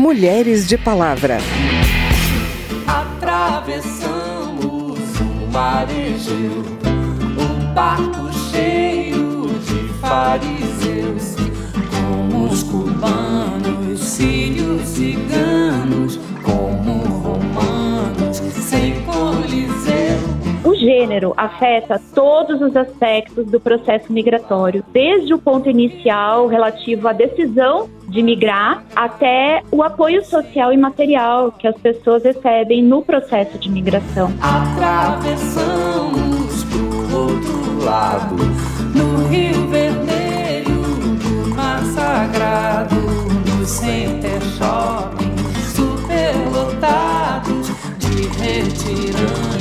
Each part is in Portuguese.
Mulheres de Palavra. Atravessamos o marejeu, um barco cheio de fariseus, como os cubanos, sírios, ciganos, como romanos, sem coliseu. O gênero afeta todos os aspectos do processo migratório, desde o ponto inicial relativo à decisão de migrar até o apoio social e material que as pessoas recebem no processo de migração. Atravessamos pro outro lado, no Rio Vermelho, do Mar Sagrado, no Center Shopping, superlotados de retirantes.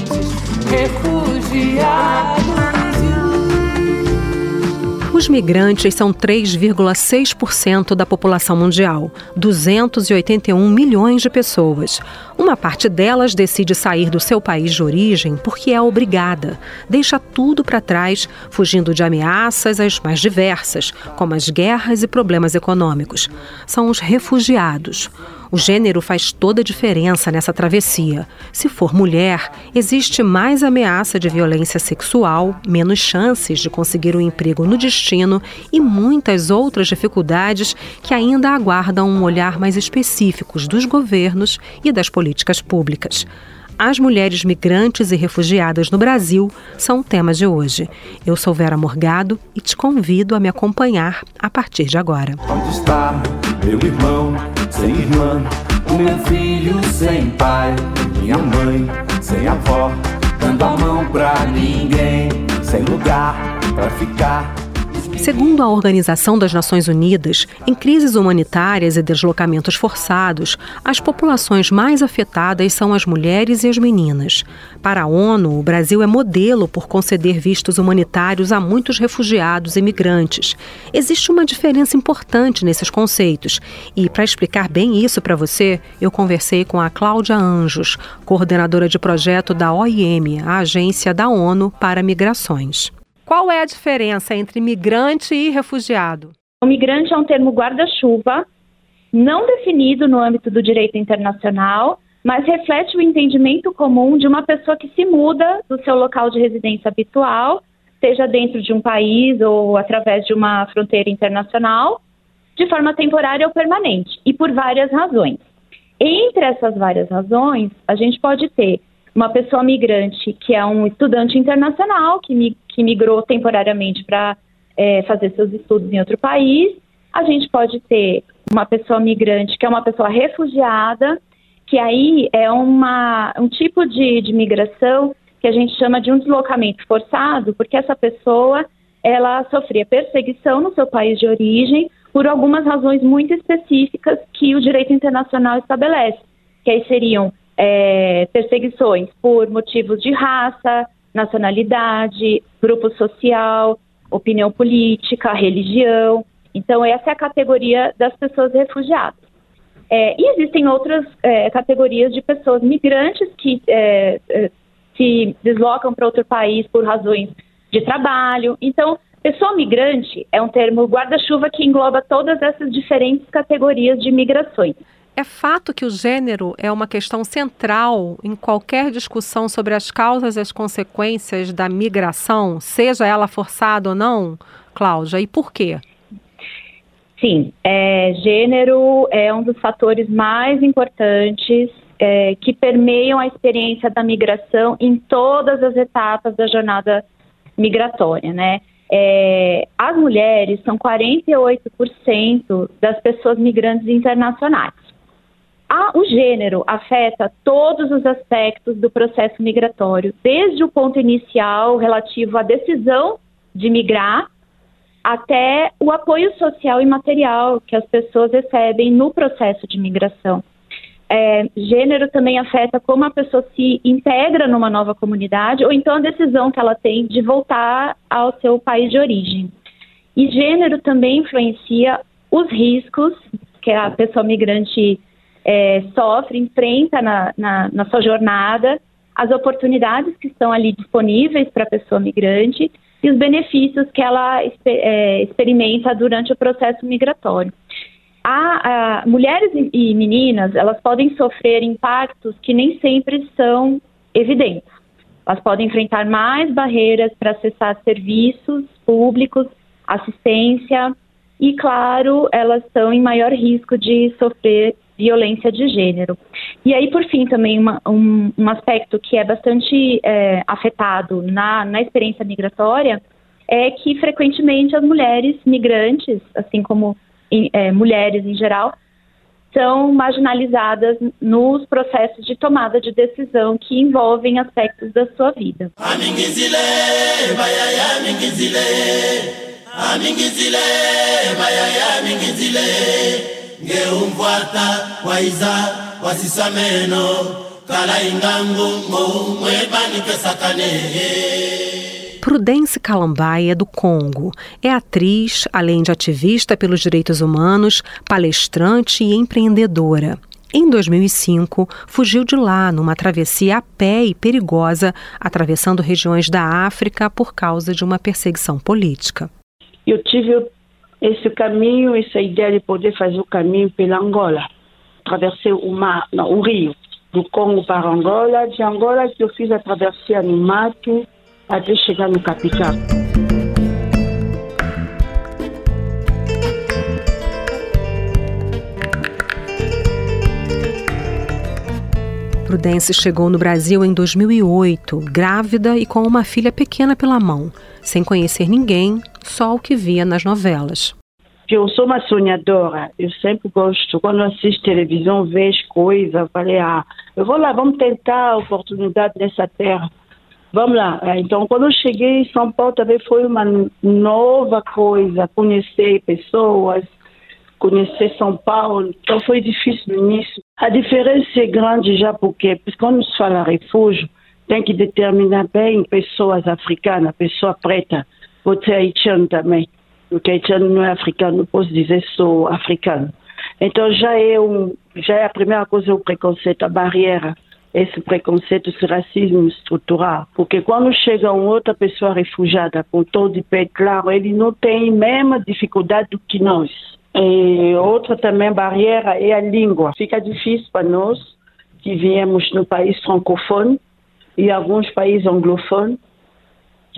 Os migrantes são 3,6% da população mundial, 281 milhões de pessoas. Uma parte delas decide sair do seu país de origem porque é obrigada. Deixa tudo para trás, fugindo de ameaças as mais diversas, como as guerras e problemas econômicos. São os refugiados. O gênero faz toda a diferença nessa travessia. Se for mulher, existe mais ameaça de violência sexual, menos chances de conseguir um emprego no destino e muitas outras dificuldades que ainda aguardam um olhar mais específico dos governos e das políticas públicas. As mulheres migrantes e refugiadas no Brasil são o tema de hoje. Eu sou Vera Morgado e te convido a me acompanhar a partir de agora. Onde está meu irmão sem irmã? O meu filho sem pai, minha mãe sem avó, dando a mão pra ninguém, sem lugar pra ficar. Segundo a Organização das Nações Unidas, em crises humanitárias e deslocamentos forçados, as populações mais afetadas são as mulheres e as meninas. Para a ONU, o Brasil é modelo por conceder vistos humanitários a muitos refugiados e migrantes. Existe uma diferença importante nesses conceitos. E para explicar bem isso para você, eu conversei com a Cláudia Anjos, coordenadora de projeto da OIM, a Agência da ONU para Migrações. Qual é a diferença entre migrante e refugiado? O migrante é um termo guarda-chuva, não definido no âmbito do direito internacional, mas reflete o entendimento comum de uma pessoa que se muda do seu local de residência habitual, seja dentro de um país ou através de uma fronteira internacional, de forma temporária ou permanente, e por várias razões. Entre essas várias razões, a gente pode ter uma pessoa migrante que é um estudante internacional, que, que migrou temporariamente para é, fazer seus estudos em outro país. A gente pode ter uma pessoa migrante que é uma pessoa refugiada, que aí é uma, um tipo de, de migração que a gente chama de um deslocamento forçado, porque essa pessoa ela sofria perseguição no seu país de origem por algumas razões muito específicas que o direito internacional estabelece, que aí seriam é, perseguições por motivos de raça, nacionalidade, grupo social, opinião política, religião. Então, essa é a categoria das pessoas refugiadas. É, e existem outras é, categorias de pessoas migrantes que é, é se deslocam para outro país por razões de trabalho. Então, pessoa migrante é um termo guarda-chuva que engloba todas essas diferentes categorias de migrações. É fato que o gênero é uma questão central em qualquer discussão sobre as causas e as consequências da migração, seja ela forçada ou não, Cláudia, e por quê? Sim, é, gênero é um dos fatores mais importantes é, que permeiam a experiência da migração em todas as etapas da jornada migratória, né? É, as mulheres são 48% das pessoas migrantes internacionais. A, o gênero afeta todos os aspectos do processo migratório, desde o ponto inicial relativo à decisão de migrar até o apoio social e material que as pessoas recebem no processo de migração. É, gênero também afeta como a pessoa se integra numa nova comunidade ou então a decisão que ela tem de voltar ao seu país de origem. E gênero também influencia os riscos que a pessoa migrante é, sofre, enfrenta na, na, na sua jornada, as oportunidades que estão ali disponíveis para a pessoa migrante e os benefícios que ela é, experimenta durante o processo migratório. a, a, mulheres e meninas, elas podem sofrer impactos que nem sempre são evidentes. Elas podem enfrentar mais barreiras para acessar serviços públicos, assistência e, claro, elas estão em maior risco de sofrer violência de gênero. E aí, por fim, também uma, um, um, aspecto que é bastante é, afetado na, na experiência migratória é que frequentemente as mulheres migrantes, assim como é, mulheres em geral, são marginalizadas nos processos de tomada de decisão que envolvem aspectos da sua vida. Prudence Kalambai é do Congo. É atriz, além de ativista pelos direitos humanos, palestrante e empreendedora. Em 2005, fugiu de lá numa travessia a pé e perigosa, atravessando regiões da África por causa de uma perseguição política. Eu tive esse caminho, essa ideia de poder fazer o caminho pela Angola. Atravessei o mar, não, o rio, do Congo para Angola. De Angola que eu fiz a travessia no mato, até chegar no capital. Prudence chegou no Brasil em 2008, grávida e com uma filha pequena pela mão, sem conhecer ninguém, só o que via nas novelas. Eu sou uma sonhadora, eu sempre gosto, quando assisto televisão, vejo coisas, falei, ah, eu vou lá, vamos tentar a oportunidade nessa terra. Vamos lá. É, então, quando eu cheguei em São Paulo, também foi uma nova coisa, conhecer pessoas, conhecer São Paulo. Então, foi difícil no início. A diferença é grande já porque, porque quando se fala refúgio, tem que determinar bem pessoas africanas, pessoa preta. Pode ser haitiano também. Porque haitiano não é africano, não posso dizer sou africano. Então, já é, um, já é a primeira coisa, o preconceito, a barreira esse preconceito, esse racismo estrutural. Porque quando chega uma outra pessoa refugiada com todo de pé claro, ele não tem a mesma dificuldade do que nós. E outra também barreira é a língua. Fica difícil para nós que viemos no país francofone e alguns países anglófonos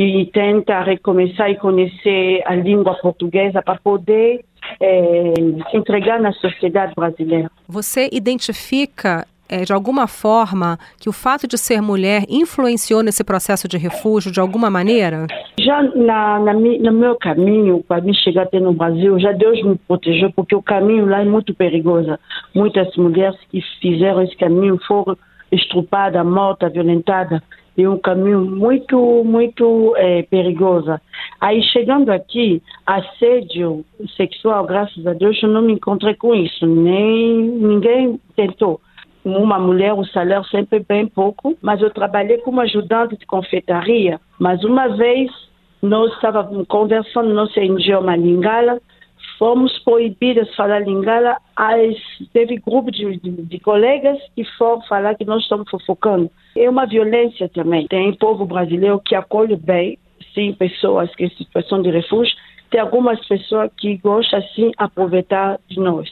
que tenta recomeçar e conhecer a língua portuguesa para poder é, se entregar na sociedade brasileira. Você identifica é, de alguma forma, que o fato de ser mulher influenciou nesse processo de refúgio de alguma maneira? Já na, na no meu caminho, para me chegar até no Brasil, já Deus me protegeu, porque o caminho lá é muito perigoso. Muitas mulheres que fizeram esse caminho foram estrupadas, mortas, violentadas. É um caminho muito, muito é, perigoso. Aí, chegando aqui, assédio sexual, graças a Deus, eu não me encontrei com isso. Nem ninguém tentou uma mulher, o salário sempre bem pouco, mas eu trabalhei como ajudante de confeitaria. Mas uma vez nós estávamos conversando, nosso idioma lingala, fomos proibidos de falar lingala, teve grupo de, de, de, colegas que foram falar que nós estamos fofocando. É uma violência também. Tem povo brasileiro que acolhe bem, sim, pessoas que em situação de refúgio, tem algumas pessoas que gostam, sim, aproveitar de nós.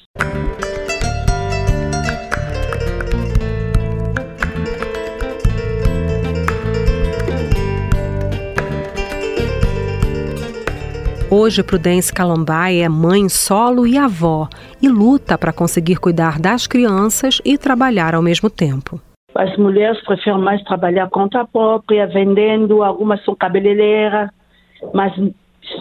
Hoje, Prudence Calombai é mãe solo e avó e luta para conseguir cuidar das crianças e trabalhar ao mesmo tempo. As mulheres preferem mais trabalhar conta própria, vendendo, algumas são cabeleireiras, mas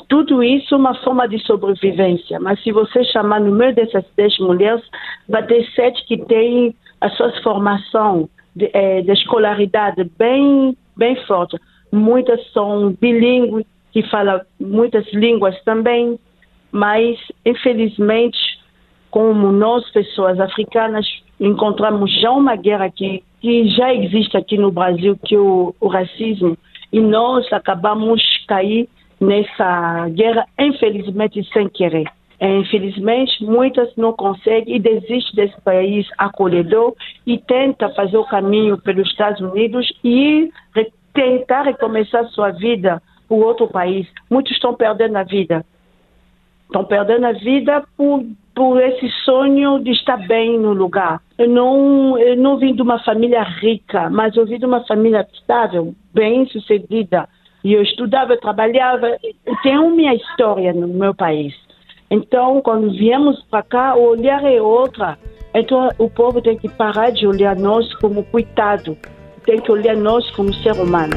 tudo isso é uma forma de sobrevivência. Mas se você chamar no meio dessas dez mulheres, vai ter sete que têm a sua formação de, é, de escolaridade bem, bem forte. Muitas são bilíngues, que fala muitas línguas também, mas infelizmente, como nós, pessoas africanas, encontramos já uma guerra que, que já existe aqui no Brasil, que é o, o racismo, e nós acabamos cair nessa guerra, infelizmente, sem querer. É, infelizmente, muitas não conseguem e desistem desse país acolhedor e tenta fazer o caminho pelos Estados Unidos e tentar recomeçar sua vida para outro país. Muitos estão perdendo a vida. Estão perdendo a vida por por esse sonho de estar bem no lugar. Eu não, eu não vim de uma família rica, mas eu vim de uma família estável, bem sucedida. E eu estudava, trabalhava. Eu tenho minha história no meu país. Então, quando viemos para cá, o olhar é outra. Então, o povo tem que parar de olhar nós como coitado. Tem que olhar nós como ser humano.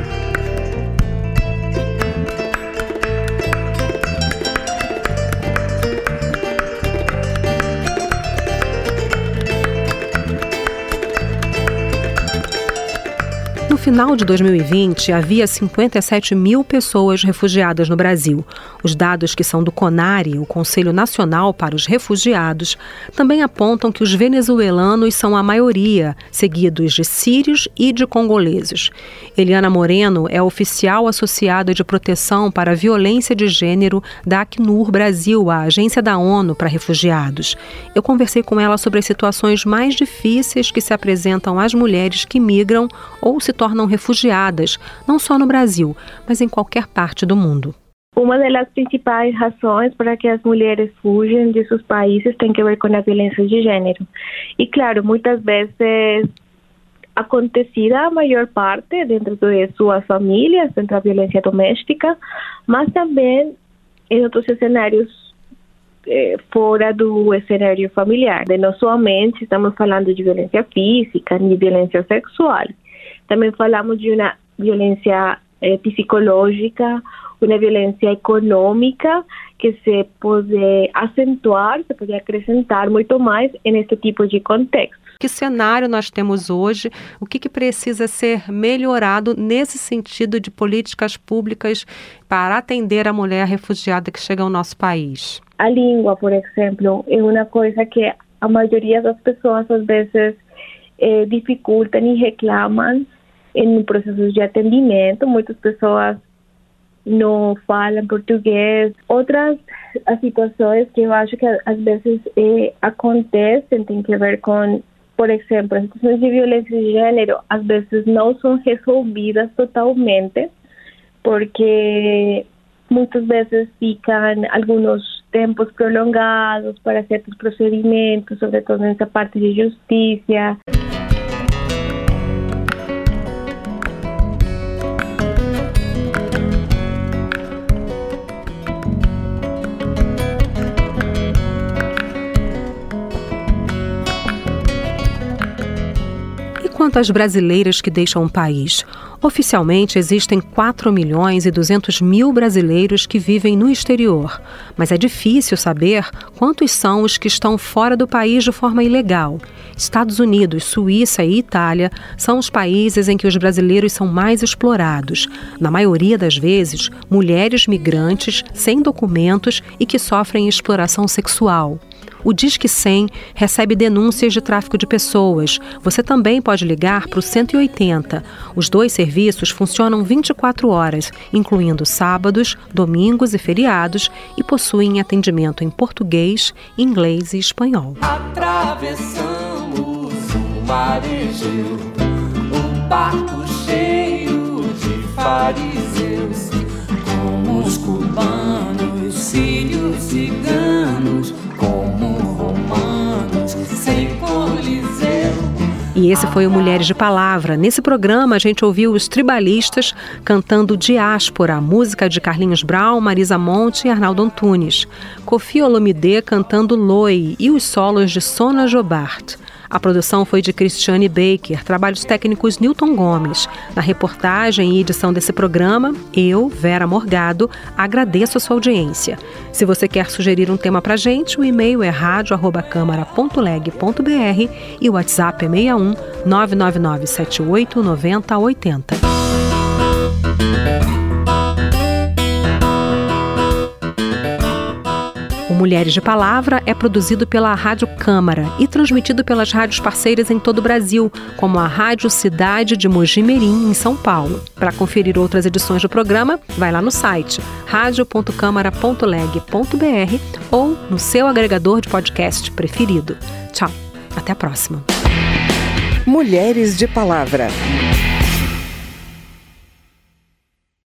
Final de 2020, havia 57 mil pessoas refugiadas no Brasil. Os dados que são do CONARE, o Conselho Nacional para os Refugiados, também apontam que os venezuelanos são a maioria, seguidos de sírios e de congoleses. Eliana Moreno é oficial associada de proteção para a violência de gênero da Acnur Brasil, a agência da ONU para refugiados. Eu conversei com ela sobre as situações mais difíceis que se apresentam às mulheres que migram ou se tornam tornam refugiadas, não só no Brasil, mas em qualquer parte do mundo. Uma das principais razões para que as mulheres fugem de seus países tem que ver com a violência de gênero. E claro, muitas vezes acontecida a maior parte dentro de suas famílias, dentro da violência doméstica, mas também em outros cenários eh, fora do cenário familiar. De não somente estamos falando de violência física, nem violência sexual. Também falamos de uma violência eh, psicológica, uma violência econômica que se pode acentuar, se pode acrescentar muito mais nesse tipo de contexto. Que cenário nós temos hoje? O que, que precisa ser melhorado nesse sentido de políticas públicas para atender a mulher refugiada que chega ao nosso país? A língua, por exemplo, é uma coisa que a maioria das pessoas às vezes eh, dificultam e reclamam em processos de atendimento, muitas pessoas não falam português. Outras as situações que eu acho que às vezes é, acontecem tem que ver com, por exemplo, as situações de violência de gênero às vezes não são resolvidas totalmente, porque muitas vezes ficam alguns tempos prolongados para certos procedimentos, sobretudo nessa parte de justiça. Quanto às brasileiras que deixam o país. Oficialmente existem 4 milhões e 200 mil brasileiros que vivem no exterior, mas é difícil saber quantos são os que estão fora do país de forma ilegal. Estados Unidos, Suíça e Itália são os países em que os brasileiros são mais explorados. Na maioria das vezes, mulheres migrantes sem documentos e que sofrem exploração sexual. O Disque 100 recebe denúncias de tráfico de pessoas. Você também pode ligar para o 180. Os dois serviços funcionam 24 horas, incluindo sábados, domingos e feriados, e possuem atendimento em português, inglês e espanhol. Atravessamos o mar Egeu, um barco cheio de fariseus, como os cubanos, sírios, ciganos E esse foi o Mulheres de Palavra. Nesse programa, a gente ouviu os tribalistas cantando Diáspora, música de Carlinhos Brown, Marisa Monte e Arnaldo Antunes. Kofi Olomide cantando Loi e os solos de Sona Jobart. A produção foi de Cristiane Baker, trabalhos técnicos Newton Gomes. Na reportagem e edição desse programa, eu, Vera Morgado, agradeço a sua audiência. Se você quer sugerir um tema para gente, o e-mail é radio@câmara.leg.br e o WhatsApp é 61 999 78 90 Mulheres de Palavra é produzido pela Rádio Câmara e transmitido pelas rádios parceiras em todo o Brasil, como a Rádio Cidade de Mojimirim, em São Paulo. Para conferir outras edições do programa, vai lá no site radio.câmara.leg.br ou no seu agregador de podcast preferido. Tchau, até a próxima. Mulheres de Palavra.